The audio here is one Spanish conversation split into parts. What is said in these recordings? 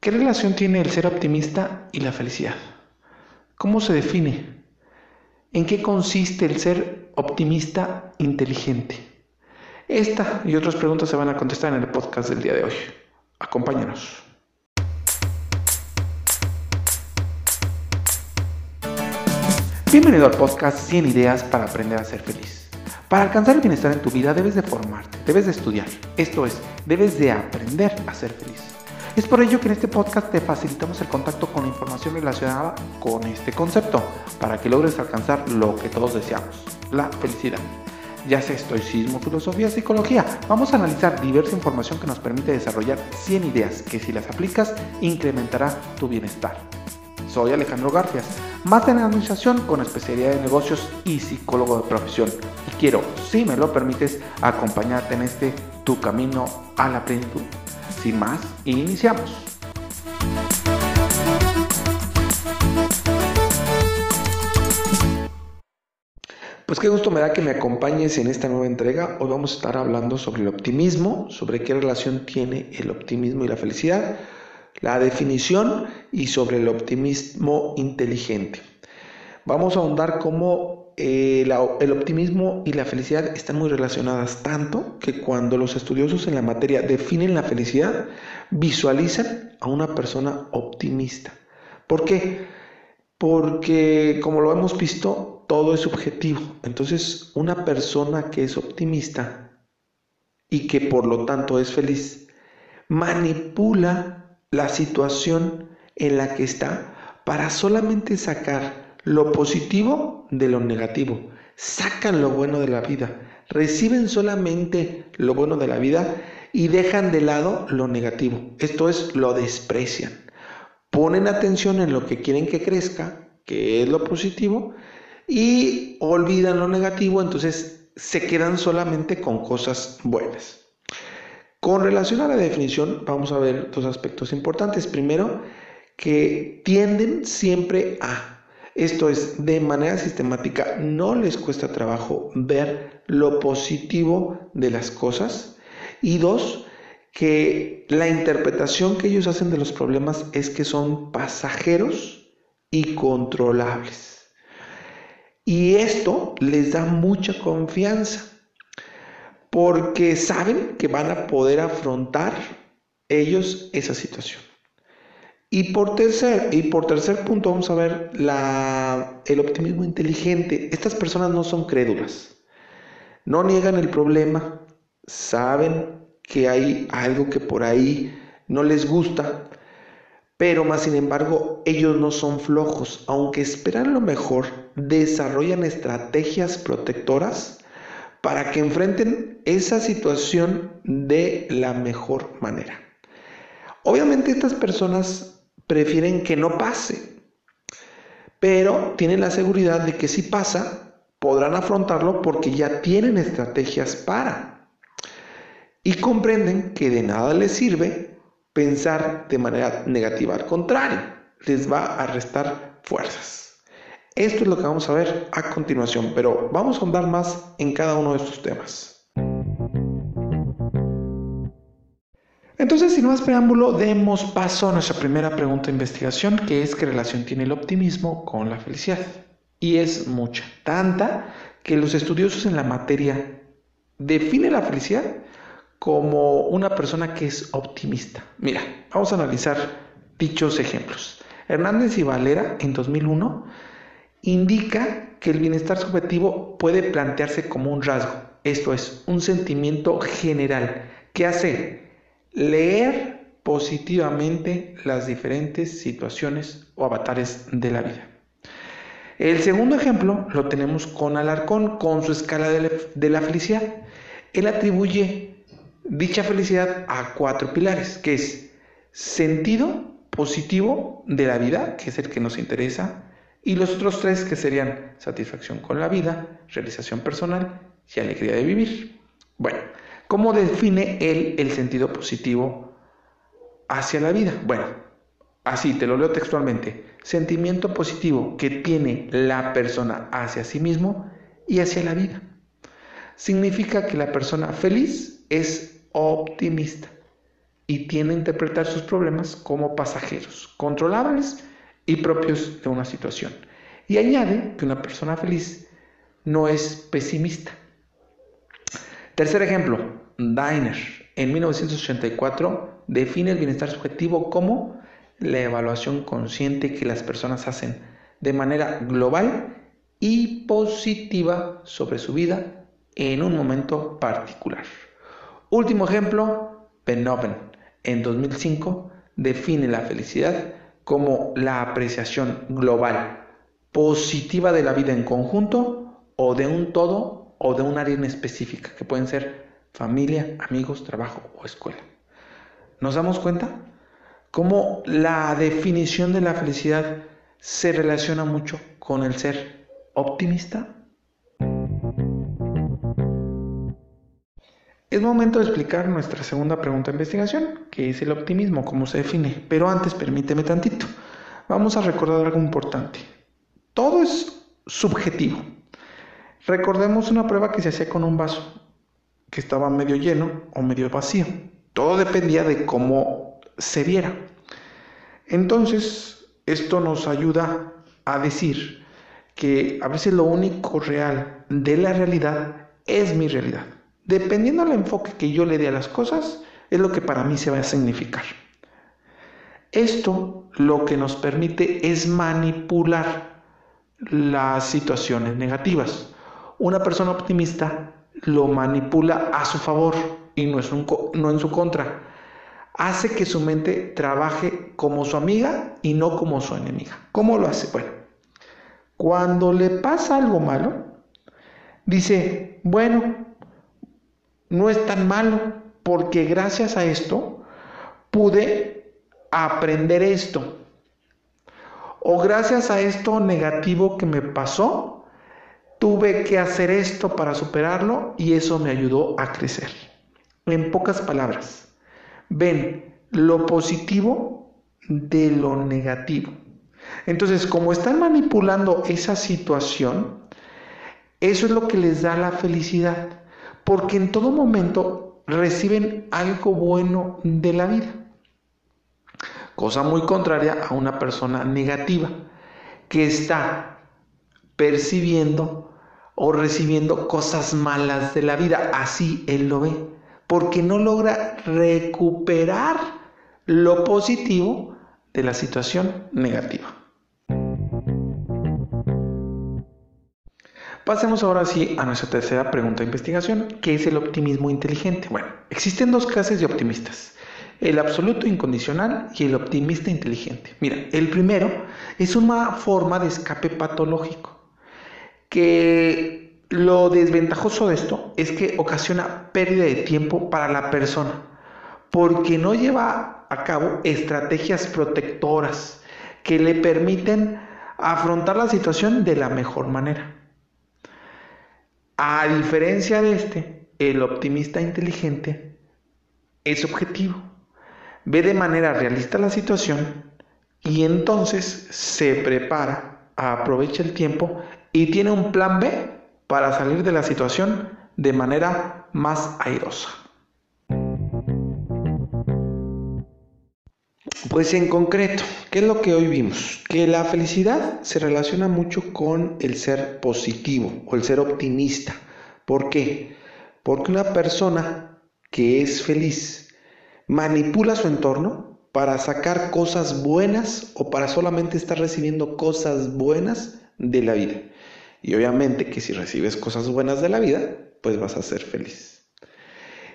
¿Qué relación tiene el ser optimista y la felicidad? ¿Cómo se define? ¿En qué consiste el ser optimista inteligente? Esta y otras preguntas se van a contestar en el podcast del día de hoy. Acompáñanos. Bienvenido al podcast 100 ideas para aprender a ser feliz. Para alcanzar el bienestar en tu vida debes de formarte, debes de estudiar. Esto es, debes de aprender a ser feliz. Es por ello que en este podcast te facilitamos el contacto con la información relacionada con este concepto, para que logres alcanzar lo que todos deseamos, la felicidad. Ya sea estoicismo, filosofía, psicología, vamos a analizar diversa información que nos permite desarrollar 100 ideas que si las aplicas incrementará tu bienestar. Soy Alejandro Garfias, máster en administración con especialidad en negocios y psicólogo de profesión. Y quiero, si me lo permites, acompañarte en este tu camino a la plenitud. Sin más, iniciamos. Pues qué gusto me da que me acompañes en esta nueva entrega. Hoy vamos a estar hablando sobre el optimismo, sobre qué relación tiene el optimismo y la felicidad la definición y sobre el optimismo inteligente. Vamos a ahondar cómo eh, el optimismo y la felicidad están muy relacionadas tanto que cuando los estudiosos en la materia definen la felicidad, visualizan a una persona optimista. ¿Por qué? Porque como lo hemos visto, todo es subjetivo. Entonces, una persona que es optimista y que por lo tanto es feliz, manipula la situación en la que está para solamente sacar lo positivo de lo negativo. Sacan lo bueno de la vida, reciben solamente lo bueno de la vida y dejan de lado lo negativo. Esto es, lo desprecian. Ponen atención en lo que quieren que crezca, que es lo positivo, y olvidan lo negativo, entonces se quedan solamente con cosas buenas. Con relación a la definición, vamos a ver dos aspectos importantes. Primero, que tienden siempre a, esto es, de manera sistemática, no les cuesta trabajo ver lo positivo de las cosas. Y dos, que la interpretación que ellos hacen de los problemas es que son pasajeros y controlables. Y esto les da mucha confianza porque saben que van a poder afrontar ellos esa situación. Y por tercer, y por tercer punto vamos a ver la, el optimismo inteligente. Estas personas no son crédulas, no niegan el problema, saben que hay algo que por ahí no les gusta, pero más sin embargo ellos no son flojos, aunque esperan lo mejor, desarrollan estrategias protectoras para que enfrenten esa situación de la mejor manera. Obviamente estas personas prefieren que no pase, pero tienen la seguridad de que si pasa, podrán afrontarlo porque ya tienen estrategias para. Y comprenden que de nada les sirve pensar de manera negativa, al contrario, les va a restar fuerzas. Esto es lo que vamos a ver a continuación, pero vamos a andar más en cada uno de estos temas. Entonces, sin más preámbulo, demos paso a nuestra primera pregunta de investigación, que es qué relación tiene el optimismo con la felicidad. Y es mucha, tanta que los estudiosos en la materia definen la felicidad como una persona que es optimista. Mira, vamos a analizar dichos ejemplos. Hernández y Valera en 2001 indica que el bienestar subjetivo puede plantearse como un rasgo, esto es, un sentimiento general que hace leer positivamente las diferentes situaciones o avatares de la vida. El segundo ejemplo lo tenemos con Alarcón, con su escala de la felicidad. Él atribuye dicha felicidad a cuatro pilares, que es sentido positivo de la vida, que es el que nos interesa, y los otros tres que serían satisfacción con la vida, realización personal y alegría de vivir. Bueno, ¿cómo define él el sentido positivo hacia la vida? Bueno, así te lo leo textualmente. Sentimiento positivo que tiene la persona hacia sí mismo y hacia la vida. Significa que la persona feliz es optimista y tiende a interpretar sus problemas como pasajeros, controlables y propios de una situación. Y añade que una persona feliz no es pesimista. Tercer ejemplo, Diner, en 1984, define el bienestar subjetivo como la evaluación consciente que las personas hacen de manera global y positiva sobre su vida en un momento particular. Último ejemplo, Beethoven, en 2005, define la felicidad como la apreciación global positiva de la vida en conjunto o de un todo o de un área en específica, que pueden ser familia, amigos, trabajo o escuela. ¿Nos damos cuenta? Cómo la definición de la felicidad se relaciona mucho con el ser optimista. Es momento de explicar nuestra segunda pregunta de investigación, que es el optimismo, cómo se define. Pero antes, permíteme tantito. Vamos a recordar algo importante. Todo es subjetivo. Recordemos una prueba que se hacía con un vaso que estaba medio lleno o medio vacío. Todo dependía de cómo se viera. Entonces, esto nos ayuda a decir que a veces lo único real de la realidad es mi realidad. Dependiendo del enfoque que yo le dé a las cosas, es lo que para mí se va a significar. Esto lo que nos permite es manipular las situaciones negativas. Una persona optimista lo manipula a su favor y no, es no en su contra. Hace que su mente trabaje como su amiga y no como su enemiga. ¿Cómo lo hace? Bueno, cuando le pasa algo malo, dice, bueno, no es tan malo porque gracias a esto pude aprender esto. O gracias a esto negativo que me pasó, tuve que hacer esto para superarlo y eso me ayudó a crecer. En pocas palabras, ven lo positivo de lo negativo. Entonces, como están manipulando esa situación, eso es lo que les da la felicidad, porque en todo momento reciben algo bueno de la vida. Cosa muy contraria a una persona negativa, que está percibiendo o recibiendo cosas malas de la vida. Así él lo ve. Porque no logra recuperar lo positivo de la situación negativa. Pasemos ahora sí a nuestra tercera pregunta de investigación, que es el optimismo inteligente. Bueno, existen dos clases de optimistas, el absoluto incondicional y el optimista inteligente. Mira, el primero es una forma de escape patológico que lo desventajoso de esto es que ocasiona pérdida de tiempo para la persona, porque no lleva a cabo estrategias protectoras que le permiten afrontar la situación de la mejor manera. A diferencia de este, el optimista inteligente es objetivo, ve de manera realista la situación y entonces se prepara, aprovecha el tiempo y tiene un plan B para salir de la situación de manera más airosa. Pues en concreto, ¿qué es lo que hoy vimos? Que la felicidad se relaciona mucho con el ser positivo o el ser optimista. ¿Por qué? Porque una persona que es feliz manipula su entorno para sacar cosas buenas o para solamente estar recibiendo cosas buenas de la vida. Y obviamente que si recibes cosas buenas de la vida, pues vas a ser feliz.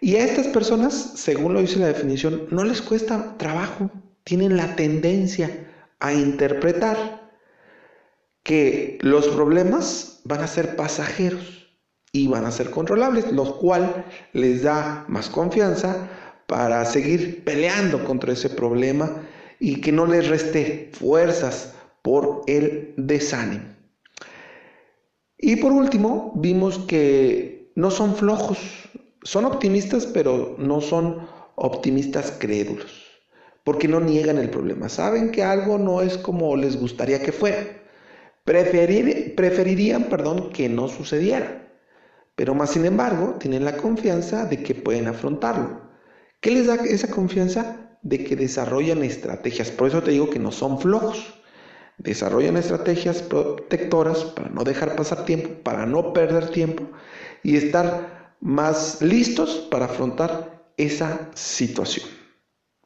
Y a estas personas, según lo dice la definición, no les cuesta trabajo, tienen la tendencia a interpretar que los problemas van a ser pasajeros y van a ser controlables, lo cual les da más confianza para seguir peleando contra ese problema y que no les reste fuerzas por el desánimo. Y por último, vimos que no son flojos, son optimistas, pero no son optimistas crédulos, porque no niegan el problema, saben que algo no es como les gustaría que fuera, preferirían perdón, que no sucediera, pero más sin embargo tienen la confianza de que pueden afrontarlo, ¿Qué les da esa confianza? De que desarrollan estrategias. Por eso te digo que no son flojos. Desarrollan estrategias protectoras para no dejar pasar tiempo, para no perder tiempo y estar más listos para afrontar esa situación.